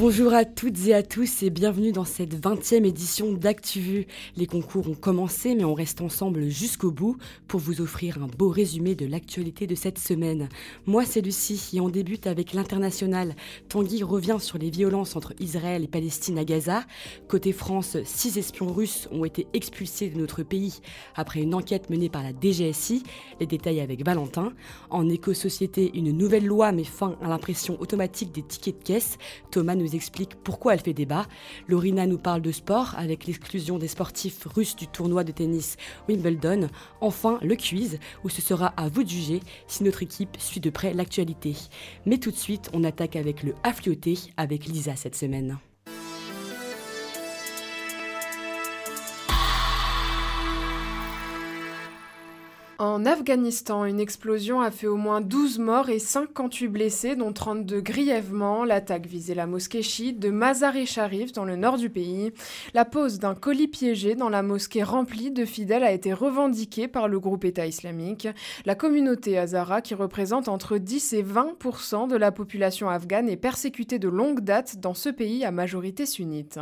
Bonjour à toutes et à tous et bienvenue dans cette 20e édition d'ActuVu. Les concours ont commencé mais on reste ensemble jusqu'au bout pour vous offrir un beau résumé de l'actualité de cette semaine. Moi c'est Lucie et on débute avec l'international. Tanguy revient sur les violences entre Israël et Palestine à Gaza. Côté France, six espions russes ont été expulsés de notre pays après une enquête menée par la DGSI. Les détails avec Valentin. En éco-société, une nouvelle loi met fin à l'impression automatique des tickets de caisse. Thomas explique pourquoi elle fait débat. Lorina nous parle de sport avec l'exclusion des sportifs russes du tournoi de tennis Wimbledon. Enfin, le quiz où ce sera à vous de juger si notre équipe suit de près l'actualité. Mais tout de suite, on attaque avec le afflioté avec Lisa cette semaine. En Afghanistan, une explosion a fait au moins 12 morts et 58 blessés, dont 32 grièvement. L'attaque visait la mosquée chiite de Mazar-e-Sharif dans le nord du pays. La pose d'un colis piégé dans la mosquée remplie de fidèles a été revendiquée par le groupe État islamique. La communauté Hazara, qui représente entre 10 et 20% de la population afghane, est persécutée de longue date dans ce pays à majorité sunnite.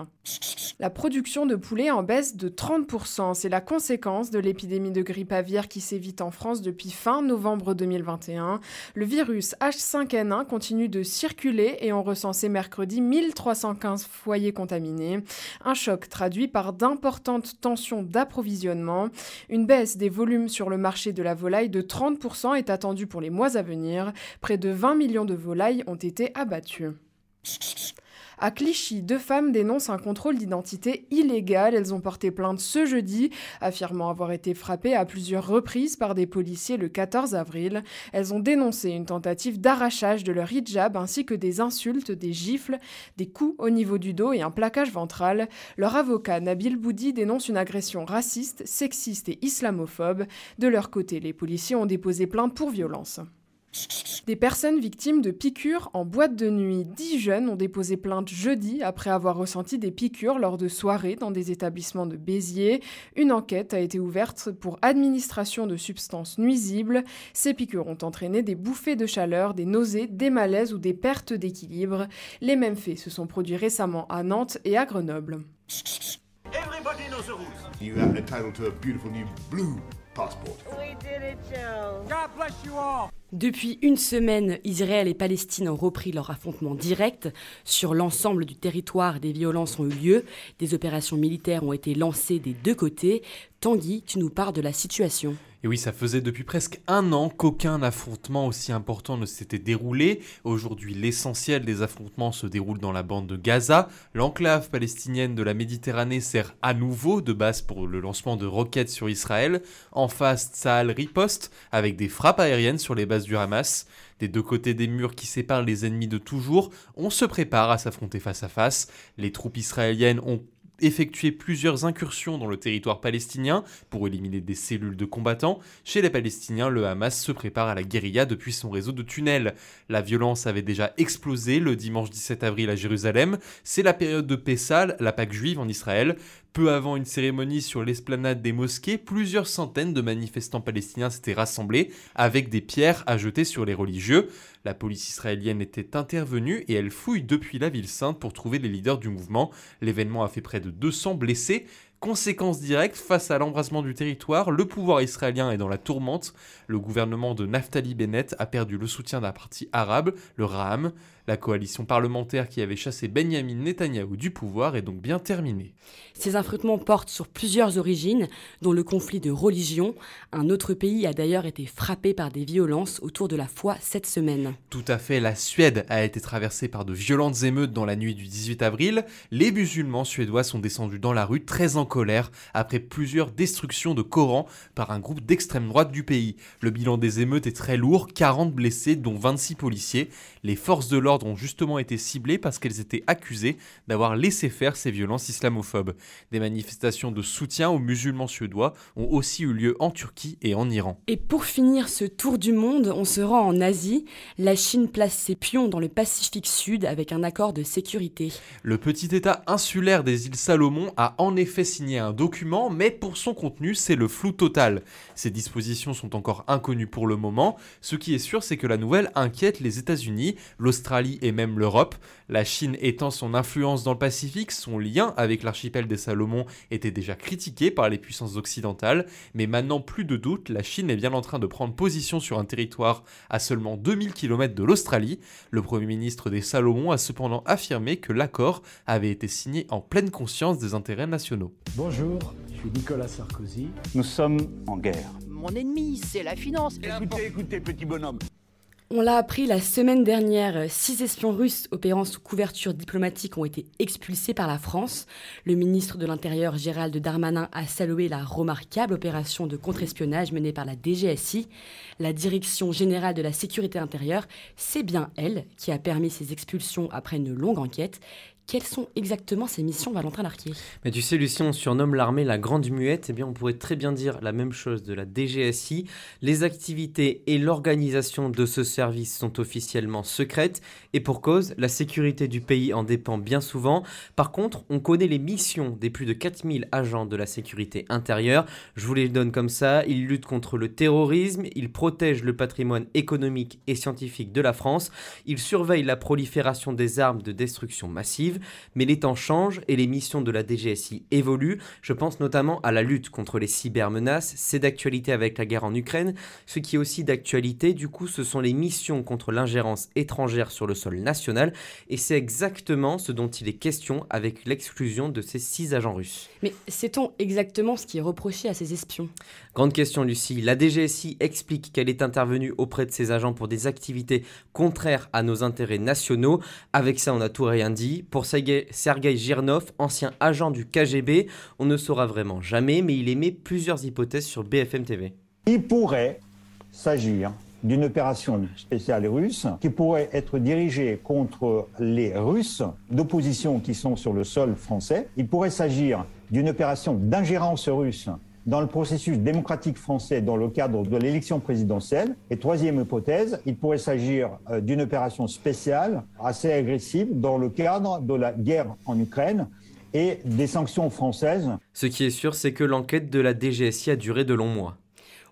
La production de poulet en baisse de 30% c'est la conséquence de l'épidémie de grippe aviaire qui sévit en France depuis fin novembre 2021. Le virus H5N1 continue de circuler et on recensé mercredi 1315 foyers contaminés. Un choc traduit par d'importantes tensions d'approvisionnement. Une baisse des volumes sur le marché de la volaille de 30% est attendue pour les mois à venir. Près de 20 millions de volailles ont été abattues. À Clichy, deux femmes dénoncent un contrôle d'identité illégal. Elles ont porté plainte ce jeudi, affirmant avoir été frappées à plusieurs reprises par des policiers le 14 avril. Elles ont dénoncé une tentative d'arrachage de leur hijab ainsi que des insultes, des gifles, des coups au niveau du dos et un plaquage ventral. Leur avocat Nabil Boudi dénonce une agression raciste, sexiste et islamophobe. De leur côté, les policiers ont déposé plainte pour violence. Des personnes victimes de piqûres en boîte de nuit. Dix jeunes ont déposé plainte jeudi après avoir ressenti des piqûres lors de soirées dans des établissements de Béziers. Une enquête a été ouverte pour administration de substances nuisibles. Ces piqûres ont entraîné des bouffées de chaleur, des nausées, des malaises ou des pertes d'équilibre. Les mêmes faits se sont produits récemment à Nantes et à Grenoble. Depuis une semaine, Israël et Palestine ont repris leur affrontement direct. Sur l'ensemble du territoire, des violences ont eu lieu. Des opérations militaires ont été lancées des deux côtés. Tanguy, tu nous parles de la situation. Et oui, ça faisait depuis presque un an qu'aucun affrontement aussi important ne s'était déroulé. Aujourd'hui, l'essentiel des affrontements se déroule dans la bande de Gaza. L'enclave palestinienne de la Méditerranée sert à nouveau de base pour le lancement de roquettes sur Israël. En face, Tsahal riposte avec des frappes aériennes sur les bases du Hamas. Des deux côtés des murs qui séparent les ennemis de toujours, on se prépare à s'affronter face à face. Les troupes israéliennes ont effectué plusieurs incursions dans le territoire palestinien pour éliminer des cellules de combattants. Chez les Palestiniens, le Hamas se prépare à la guérilla depuis son réseau de tunnels. La violence avait déjà explosé le dimanche 17 avril à Jérusalem. C'est la période de Pessal, la Pâque juive en Israël. Peu avant une cérémonie sur l'esplanade des mosquées, plusieurs centaines de manifestants palestiniens s'étaient rassemblés avec des pierres à jeter sur les religieux. La police israélienne était intervenue et elle fouille depuis la ville sainte pour trouver les leaders du mouvement. L'événement a fait près de 200 blessés. Conséquence directe, face à l'embrasement du territoire, le pouvoir israélien est dans la tourmente. Le gouvernement de Naftali Bennett a perdu le soutien d'un parti arabe, le Raham. La coalition parlementaire qui avait chassé Benjamin Netanyahou du pouvoir est donc bien terminée. Ces affrontements portent sur plusieurs origines, dont le conflit de religion. Un autre pays a d'ailleurs été frappé par des violences autour de la foi cette semaine. Tout à fait, la Suède a été traversée par de violentes émeutes dans la nuit du 18 avril. Les musulmans suédois sont descendus dans la rue très en colère après plusieurs destructions de Corans par un groupe d'extrême droite du pays. Le bilan des émeutes est très lourd, 40 blessés dont 26 policiers. Les forces de l'ordre ont justement été ciblées parce qu'elles étaient accusées d'avoir laissé faire ces violences islamophobes. Des manifestations de soutien aux musulmans suédois ont aussi eu lieu en Turquie et en Iran. Et pour finir ce tour du monde, on se rend en Asie. La Chine place ses pions dans le Pacifique Sud avec un accord de sécurité. Le petit État insulaire des îles Salomon a en effet signé un document, mais pour son contenu, c'est le flou total. Ces dispositions sont encore inconnues pour le moment. Ce qui est sûr, c'est que la nouvelle inquiète les États-Unis, l'Australie l'Australie et même l'Europe. La Chine étant son influence dans le Pacifique, son lien avec l'archipel des Salomon était déjà critiqué par les puissances occidentales, mais maintenant plus de doute, la Chine est bien en train de prendre position sur un territoire à seulement 2000 km de l'Australie. Le Premier ministre des Salomon a cependant affirmé que l'accord avait été signé en pleine conscience des intérêts nationaux. Bonjour, je suis Nicolas Sarkozy. Nous sommes en guerre. Mon ennemi, c'est la finance. Écoutez, écoutez, petit bonhomme. On l'a appris la semaine dernière, six espions russes opérant sous couverture diplomatique ont été expulsés par la France. Le ministre de l'Intérieur Gérald Darmanin a salué la remarquable opération de contre-espionnage menée par la DGSI. La Direction générale de la sécurité intérieure, c'est bien elle qui a permis ces expulsions après une longue enquête. Quelles sont exactement ces missions, Valentin Larquier? Mais tu sais, Lucien, on surnomme l'armée la Grande Muette. Eh bien, on pourrait très bien dire la même chose de la DGSI. Les activités et l'organisation de ce sont officiellement secrètes. Et pour cause, la sécurité du pays en dépend bien souvent. Par contre, on connaît les missions des plus de 4000 agents de la sécurité intérieure. Je vous les donne comme ça. Ils luttent contre le terrorisme, ils protègent le patrimoine économique et scientifique de la France, ils surveillent la prolifération des armes de destruction massive mais les temps changent et les missions de la DGSI évoluent. Je pense notamment à la lutte contre les cybermenaces, c'est d'actualité avec la guerre en Ukraine. Ce qui est aussi d'actualité, du coup, ce sont les missions contre l'ingérence étrangère sur le sol national, et c'est exactement ce dont il est question avec l'exclusion de ces six agents russes. Mais sait-on exactement ce qui est reproché à ces espions? Grande question, Lucie. La DGSI explique qu'elle est intervenue auprès de ces agents pour des activités contraires à nos intérêts nationaux. Avec ça, on n'a tout rien dit. Pour Sergei Girnov, ancien agent du KGB. On ne saura vraiment jamais, mais il émet plusieurs hypothèses sur BFM TV. Il pourrait s'agir d'une opération spéciale russe qui pourrait être dirigée contre les Russes d'opposition qui sont sur le sol français. Il pourrait s'agir d'une opération d'ingérence russe dans le processus démocratique français dans le cadre de l'élection présidentielle. Et troisième hypothèse, il pourrait s'agir euh, d'une opération spéciale assez agressive dans le cadre de la guerre en Ukraine et des sanctions françaises. Ce qui est sûr, c'est que l'enquête de la DGSI a duré de longs mois.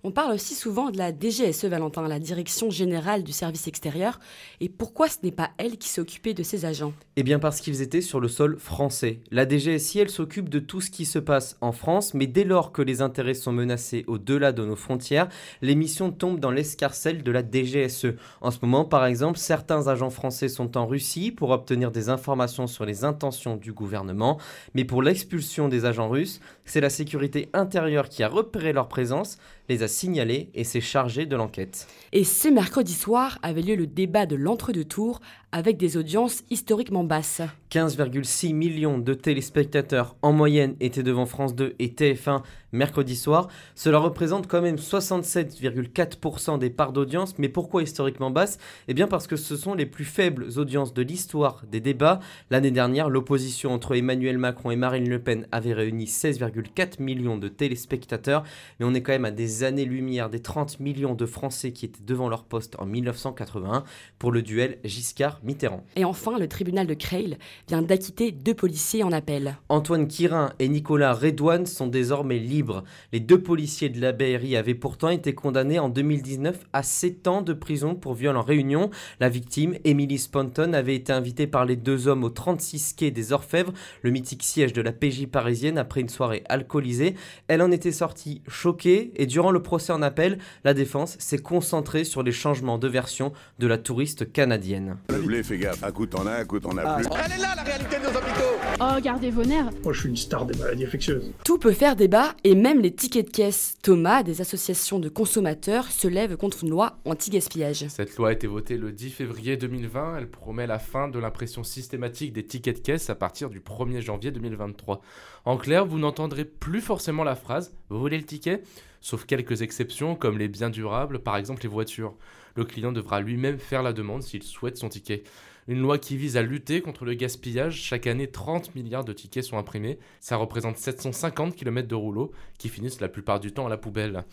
On parle aussi souvent de la DGSE, Valentin, la Direction générale du service extérieur. Et pourquoi ce n'est pas elle qui s'occupait de ces agents? Eh bien parce qu'ils étaient sur le sol français. La DGSI, elle s'occupe de tout ce qui se passe en France, mais dès lors que les intérêts sont menacés au-delà de nos frontières, les missions tombent dans l'escarcelle de la DGSE. En ce moment, par exemple, certains agents français sont en Russie pour obtenir des informations sur les intentions du gouvernement, mais pour l'expulsion des agents russes, c'est la sécurité intérieure qui a repéré leur présence, les a signalés et s'est chargé de l'enquête. Et ce mercredi soir avait lieu le débat de l'entre-deux-tours avec des audiences historiquement basses. 15,6 millions de téléspectateurs en moyenne étaient devant France 2 et TF1 mercredi soir. Cela représente quand même 67,4% des parts d'audience. Mais pourquoi historiquement basse? Eh bien parce que ce sont les plus faibles audiences de l'histoire des débats. L'année dernière, l'opposition entre Emmanuel Macron et Marine Le Pen avait réuni 16,4 millions de téléspectateurs. Mais on est quand même à des années-lumière des 30 millions de Français qui étaient devant leur poste en 1981 pour le duel Giscard Mitterrand. Et enfin, le tribunal de Creil vient d'acquitter deux policiers en appel. Antoine Quirin et Nicolas Redouane sont désormais libres. Les deux policiers de la BRI avaient pourtant été condamnés en 2019 à 7 ans de prison pour viol en réunion. La victime, Emily Sponton, avait été invitée par les deux hommes au 36 quai des Orfèvres, le mythique siège de la PJ parisienne, après une soirée alcoolisée. Elle en était sortie choquée et durant le procès en appel, la défense s'est concentrée sur les changements de version de la touriste canadienne fais gaffe. Un coup t'en as, un coup t'en as plus. Elle est là la réalité de nos hôpitaux Oh, gardez vos nerfs Moi je suis une star des maladies infectieuses. Tout peut faire débat et même les tickets de caisse. Thomas, des associations de consommateurs, se lèvent contre une loi anti-gaspillage. Cette loi a été votée le 10 février 2020. Elle promet la fin de l'impression systématique des tickets de caisse à partir du 1er janvier 2023. En clair, vous n'entendrez plus forcément la phrase Vous voulez le ticket? Sauf quelques exceptions comme les biens durables, par exemple les voitures le client devra lui-même faire la demande s'il souhaite son ticket. Une loi qui vise à lutter contre le gaspillage. Chaque année, 30 milliards de tickets sont imprimés. Ça représente 750 km de rouleaux qui finissent la plupart du temps à la poubelle.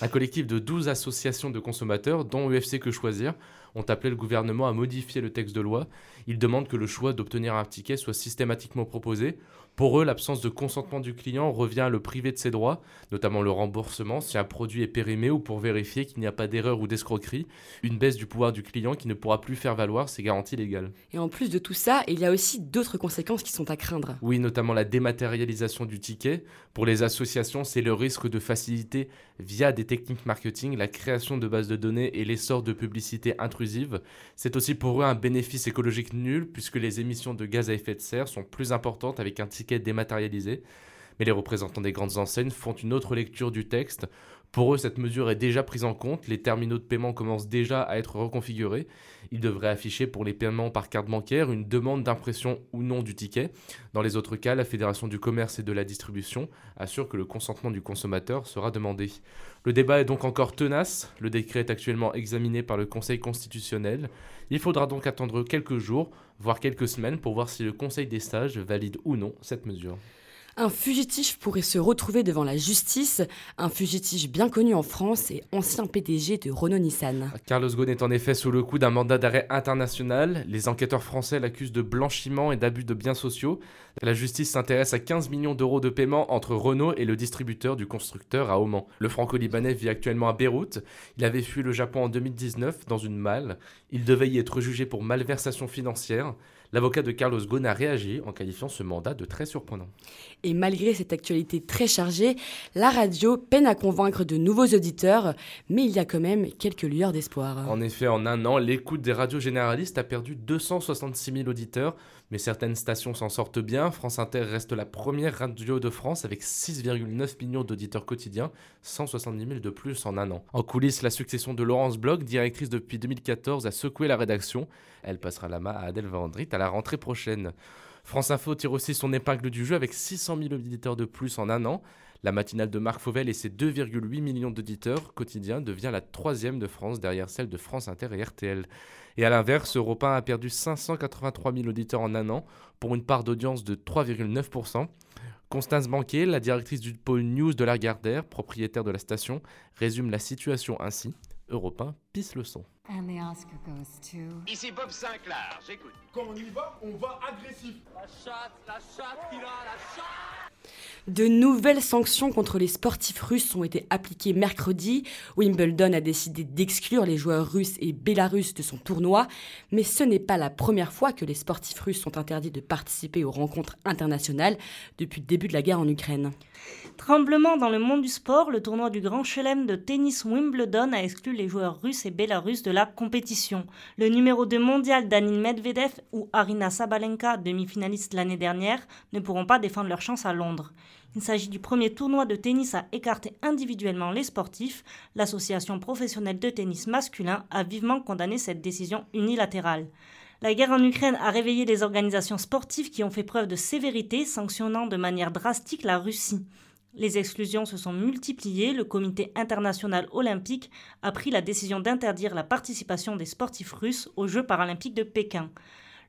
Un collectif de 12 associations de consommateurs, dont UFC Que Choisir, ont appelé le gouvernement à modifier le texte de loi. Ils demandent que le choix d'obtenir un ticket soit systématiquement proposé. Pour eux, l'absence de consentement du client revient à le priver de ses droits, notamment le remboursement si un produit est périmé ou pour vérifier qu'il n'y a pas d'erreur ou d'escroquerie, une baisse du pouvoir du client qui ne pourra plus faire valoir ses garanties légales. Et en plus de tout ça, il y a aussi d'autres conséquences qui sont à craindre. Oui, notamment la dématérialisation du ticket. Pour les associations, c'est le risque de faciliter via des techniques marketing la création de bases de données et l'essor de publicité C'est aussi pour eux un bénéfice écologique nul puisque les émissions de gaz à effet de serre sont plus importantes avec un ticket dématérialisé. Mais les représentants des grandes enseignes font une autre lecture du texte. Pour eux, cette mesure est déjà prise en compte, les terminaux de paiement commencent déjà à être reconfigurés. Ils devraient afficher pour les paiements par carte bancaire une demande d'impression ou non du ticket. Dans les autres cas, la Fédération du commerce et de la distribution assure que le consentement du consommateur sera demandé. Le débat est donc encore tenace, le décret est actuellement examiné par le Conseil constitutionnel. Il faudra donc attendre quelques jours, voire quelques semaines pour voir si le Conseil des sages valide ou non cette mesure. Un fugitif pourrait se retrouver devant la justice, un fugitif bien connu en France et ancien PDG de Renault-Nissan. Carlos Ghosn est en effet sous le coup d'un mandat d'arrêt international. Les enquêteurs français l'accusent de blanchiment et d'abus de biens sociaux. La justice s'intéresse à 15 millions d'euros de paiement entre Renault et le distributeur du constructeur à Oman. Le franco-libanais vit actuellement à Beyrouth. Il avait fui le Japon en 2019 dans une malle. Il devait y être jugé pour malversation financière. L'avocat de Carlos Ghosn a réagi en qualifiant ce mandat de très surprenant. Et malgré cette actualité très chargée, la radio peine à convaincre de nouveaux auditeurs, mais il y a quand même quelques lueurs d'espoir. En effet, en un an, l'écoute des radios généralistes a perdu 266 000 auditeurs, mais certaines stations s'en sortent bien. France Inter reste la première radio de France avec 6,9 millions d'auditeurs quotidiens, 170 000 de plus en un an. En coulisses, la succession de Laurence Bloch, directrice depuis 2014, a secoué la rédaction. Elle passera la main à Adèle Vendrit à la rentrée prochaine. France Info tire aussi son épingle du jeu avec 600 000 auditeurs de plus en un an. La matinale de Marc Fauvel et ses 2,8 millions d'auditeurs quotidiens devient la troisième de France derrière celle de France Inter et RTL. Et à l'inverse, Europe 1 a perdu 583 000 auditeurs en un an pour une part d'audience de 3,9%. Constance Banquier, la directrice du pôle News de la Gardère, propriétaire de la station, résume la situation ainsi. Europe 1 pisse le son. Ici Bob Sinclair, j'écoute. Quand on y va, on va agressif. La chatte, la chatte, a la chatte de nouvelles sanctions contre les sportifs russes ont été appliquées mercredi. Wimbledon a décidé d'exclure les joueurs russes et bélarusses de son tournoi, mais ce n'est pas la première fois que les sportifs russes sont interdits de participer aux rencontres internationales depuis le début de la guerre en Ukraine. Tremblement dans le monde du sport, le tournoi du Grand Chelem de tennis Wimbledon a exclu les joueurs russes et bélarusses de la compétition. Le numéro 2 mondial Danil Medvedev ou Arina Sabalenka, demi-finaliste l'année dernière, ne pourront pas défendre leur chance à Londres. Il s'agit du premier tournoi de tennis à écarter individuellement les sportifs. L'association professionnelle de tennis masculin a vivement condamné cette décision unilatérale. La guerre en Ukraine a réveillé les organisations sportives qui ont fait preuve de sévérité, sanctionnant de manière drastique la Russie. Les exclusions se sont multipliées. Le Comité international olympique a pris la décision d'interdire la participation des sportifs russes aux Jeux paralympiques de Pékin.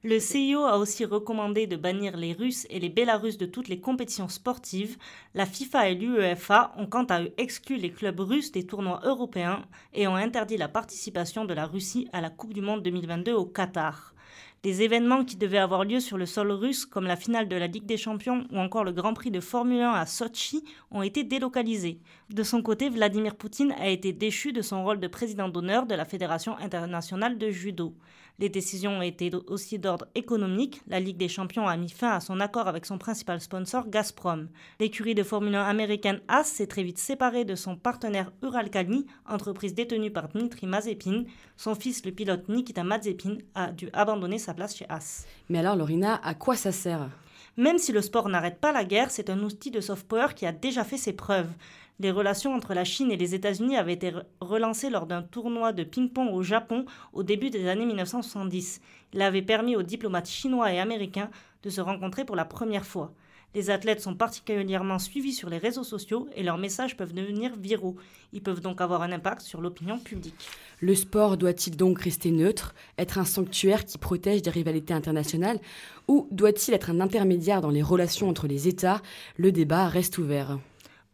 Le CIO a aussi recommandé de bannir les Russes et les Bélarusses de toutes les compétitions sportives. La FIFA et l'UEFA ont quant à eux exclu les clubs russes des tournois européens et ont interdit la participation de la Russie à la Coupe du Monde 2022 au Qatar. Les événements qui devaient avoir lieu sur le sol russe, comme la finale de la Ligue des Champions ou encore le Grand Prix de Formule 1 à Sochi, ont été délocalisés. De son côté, Vladimir Poutine a été déchu de son rôle de président d'honneur de la Fédération internationale de judo. Les décisions ont été aussi d'ordre économique. La Ligue des Champions a mis fin à son accord avec son principal sponsor, Gazprom. L'écurie de Formule 1 américaine AS s'est très vite séparée de son partenaire Uralkali, entreprise détenue par Dmitry Mazepin. Son fils, le pilote Nikita Mazepin, a dû abandonner sa place chez AS. Mais alors, Lorina, à quoi ça sert? Même si le sport n'arrête pas la guerre, c'est un outil de soft power qui a déjà fait ses preuves. Les relations entre la Chine et les États-Unis avaient été relancées lors d'un tournoi de ping-pong au Japon au début des années 1970. Il avait permis aux diplomates chinois et américains de se rencontrer pour la première fois. Les athlètes sont particulièrement suivis sur les réseaux sociaux et leurs messages peuvent devenir viraux. Ils peuvent donc avoir un impact sur l'opinion publique. Le sport doit-il donc rester neutre, être un sanctuaire qui protège des rivalités internationales, ou doit-il être un intermédiaire dans les relations entre les États? Le débat reste ouvert.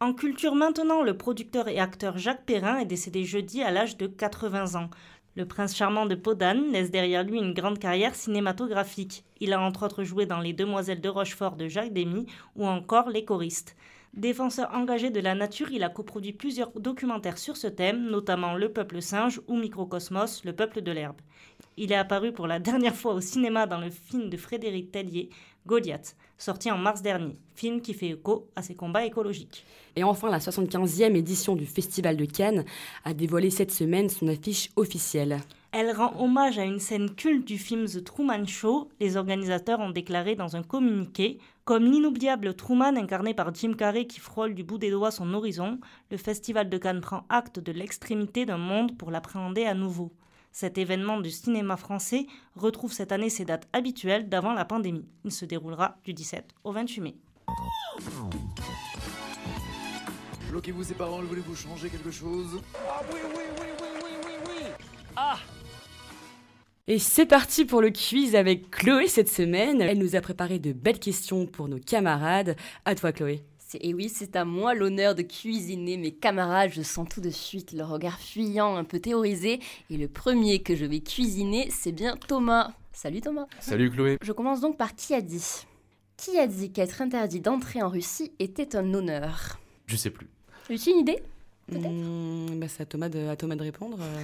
En culture maintenant, le producteur et acteur Jacques Perrin est décédé jeudi à l'âge de 80 ans. Le prince charmant de Podane laisse derrière lui une grande carrière cinématographique. Il a entre autres joué dans Les Demoiselles de Rochefort de Jacques Demy ou encore Les choristes. Défenseur engagé de la nature, il a coproduit plusieurs documentaires sur ce thème, notamment Le peuple singe ou Microcosmos, le peuple de l'herbe. Il est apparu pour la dernière fois au cinéma dans le film de Frédéric Tellier, Goliath, sorti en mars dernier, film qui fait écho à ses combats écologiques. Et enfin, la 75e édition du Festival de Cannes a dévoilé cette semaine son affiche officielle. Elle rend hommage à une scène culte du film The Truman Show. Les organisateurs ont déclaré dans un communiqué Comme l'inoubliable Truman incarné par Jim Carrey qui frôle du bout des doigts son horizon, le Festival de Cannes prend acte de l'extrémité d'un monde pour l'appréhender à nouveau. Cet événement du cinéma français retrouve cette année ses dates habituelles d'avant la pandémie. Il se déroulera du 17 au 28 mai. Bloquez-vous ses paroles, voulez-vous changer quelque chose? Ah oui, oui, oui, oui, oui, oui, oui Ah et c'est parti pour le quiz avec Chloé cette semaine. Elle nous a préparé de belles questions pour nos camarades. À toi Chloé. Et oui, c'est à moi l'honneur de cuisiner mes camarades. Je sens tout de suite le regard fuyant, un peu théorisé. Et le premier que je vais cuisiner, c'est bien Thomas. Salut Thomas. Salut Chloé. Je commence donc par qui a dit Qui a dit qu'être interdit d'entrer en Russie était un honneur? Je sais plus. As-tu une idée? Mmh, bah c'est à Thomas, de, à Thomas de répondre. Euh,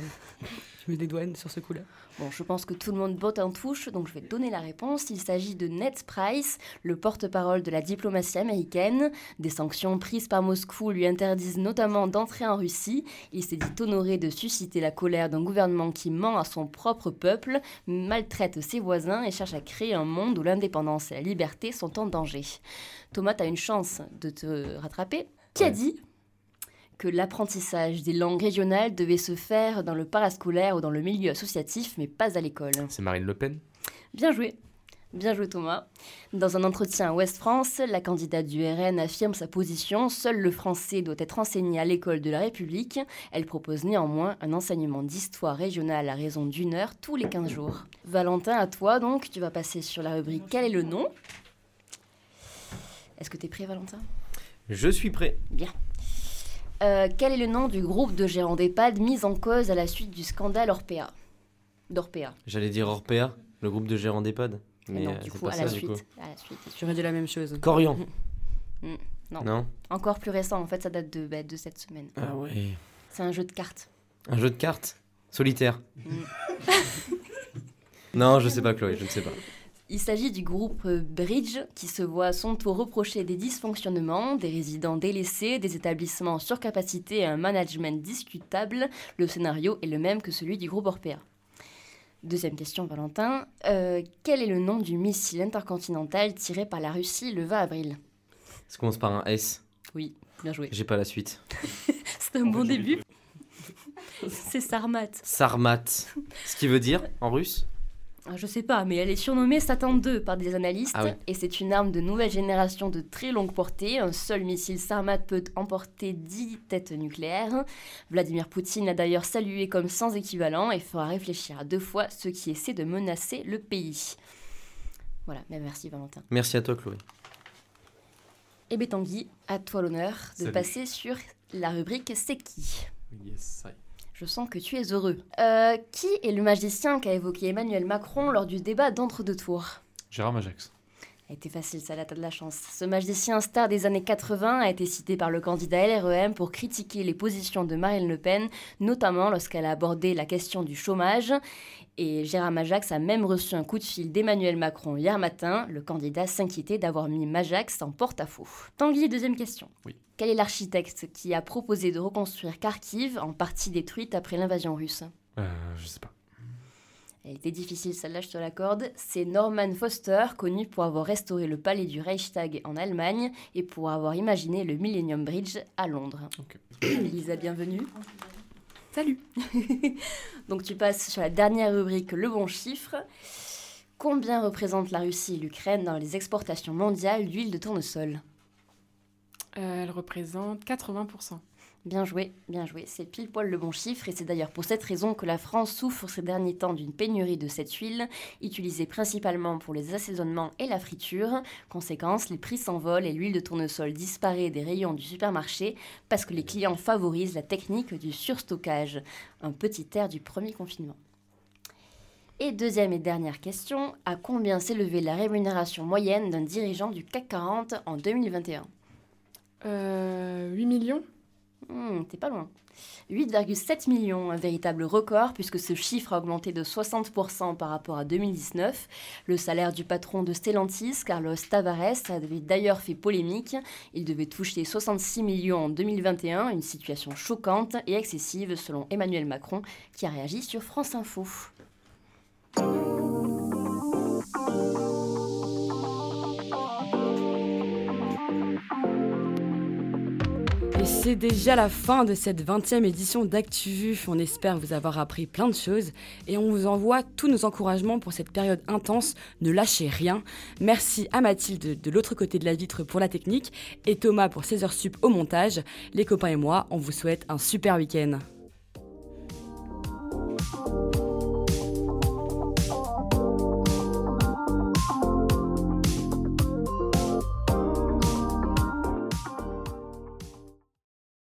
je mets des douanes sur ce coup-là. Bon, je pense que tout le monde botte en touche, donc je vais donner la réponse. Il s'agit de Ned Price, le porte-parole de la diplomatie américaine. Des sanctions prises par Moscou lui interdisent notamment d'entrer en Russie. Il s'est dit honoré de susciter la colère d'un gouvernement qui ment à son propre peuple, maltraite ses voisins et cherche à créer un monde où l'indépendance et la liberté sont en danger. Thomas, tu as une chance de te rattraper. Qui a dit que l'apprentissage des langues régionales devait se faire dans le parascolaire ou dans le milieu associatif, mais pas à l'école. C'est Marine Le Pen Bien joué. Bien joué Thomas. Dans un entretien à Ouest France, la candidate du RN affirme sa position, seul le français doit être enseigné à l'école de la République. Elle propose néanmoins un enseignement d'histoire régionale à raison d'une heure tous les 15 jours. Valentin, à toi donc, tu vas passer sur la rubrique Quel est le nom? Est-ce que tu es prêt Valentin? Je suis prêt. Bien. Euh, quel est le nom du groupe de gérants d'EHPAD mis en cause à la suite du scandale Orpea D'Orpea. J'allais dire Orpea, le groupe de gérants d'EHPAD. Mais non, du coup, à, la suite, à la suite. J'aurais dit la même chose. Corian. Mm, non. non. Encore plus récent, en fait, ça date de, bah, de cette semaine. Ah ouais. C'est un jeu de cartes. Un jeu de cartes? Solitaire. Mm. non, je sais pas, Chloé, je ne sais pas. Il s'agit du groupe Bridge qui se voit à son tour reprocher des dysfonctionnements, des résidents délaissés, des établissements surcapacités et un management discutable. Le scénario est le même que celui du groupe Orpea. Deuxième question, Valentin. Euh, quel est le nom du missile intercontinental tiré par la Russie le 20 avril? Ça commence par un S? Oui, bien joué. J'ai pas la suite. C'est un bon début. C'est Sarmat. Sarmat. Ce qui veut dire en russe? Je sais pas, mais elle est surnommée Satan 2 par des analystes ah et c'est une arme de nouvelle génération de très longue portée. Un seul missile Sarmat peut emporter 10 têtes nucléaires. Vladimir Poutine l'a d'ailleurs salué comme sans équivalent et fera réfléchir à deux fois ceux qui essaient de menacer le pays. Voilà, mais merci Valentin. Merci à toi Chloé. Et eh Tanguy, à toi l'honneur de passer sur la rubrique C'est qui? Yes, je sens que tu es heureux. Euh, qui est le magicien qu'a évoqué Emmanuel Macron lors du débat d'entre-deux tours Gérard Majax. A été facile, ça, là, t'as de la chance. Ce magicien star des années 80 a été cité par le candidat LREM pour critiquer les positions de Marine Le Pen, notamment lorsqu'elle a abordé la question du chômage. Et Gérard Majax a même reçu un coup de fil d'Emmanuel Macron hier matin. Le candidat s'inquiétait d'avoir mis Majax en porte-à-faux. Tanguy, deuxième question. Oui. Quel est l'architecte qui a proposé de reconstruire Kharkiv, en partie détruite après l'invasion russe? Euh, Je sais pas. Elle était difficile, celle-là, je te l'accorde. C'est Norman Foster, connu pour avoir restauré le palais du Reichstag en Allemagne et pour avoir imaginé le Millennium Bridge à Londres. Lisa, bienvenue. Salut Donc tu passes sur la dernière rubrique, le bon chiffre. Combien représente la Russie et l'Ukraine dans les exportations mondiales d'huile de tournesol? Euh, Elle représente 80%. Bien joué, bien joué. C'est pile poil le bon chiffre et c'est d'ailleurs pour cette raison que la France souffre ces derniers temps d'une pénurie de cette huile, utilisée principalement pour les assaisonnements et la friture. Conséquence, les prix s'envolent et l'huile de tournesol disparaît des rayons du supermarché parce que les clients favorisent la technique du surstockage. Un petit air du premier confinement. Et deuxième et dernière question, à combien s'élevait la rémunération moyenne d'un dirigeant du CAC 40 en 2021 euh, 8 millions Hmm, t'es pas loin. 8,7 millions, un véritable record puisque ce chiffre a augmenté de 60% par rapport à 2019. Le salaire du patron de Stellantis, Carlos Tavares, avait d'ailleurs fait polémique. Il devait toucher 66 millions en 2021, une situation choquante et excessive selon Emmanuel Macron qui a réagi sur France Info. C'est déjà la fin de cette 20e édition d'ActuVu. On espère vous avoir appris plein de choses et on vous envoie tous nos encouragements pour cette période intense. Ne lâchez rien. Merci à Mathilde de l'autre côté de la vitre pour la technique et Thomas pour ses heures sup au montage. Les copains et moi, on vous souhaite un super week-end.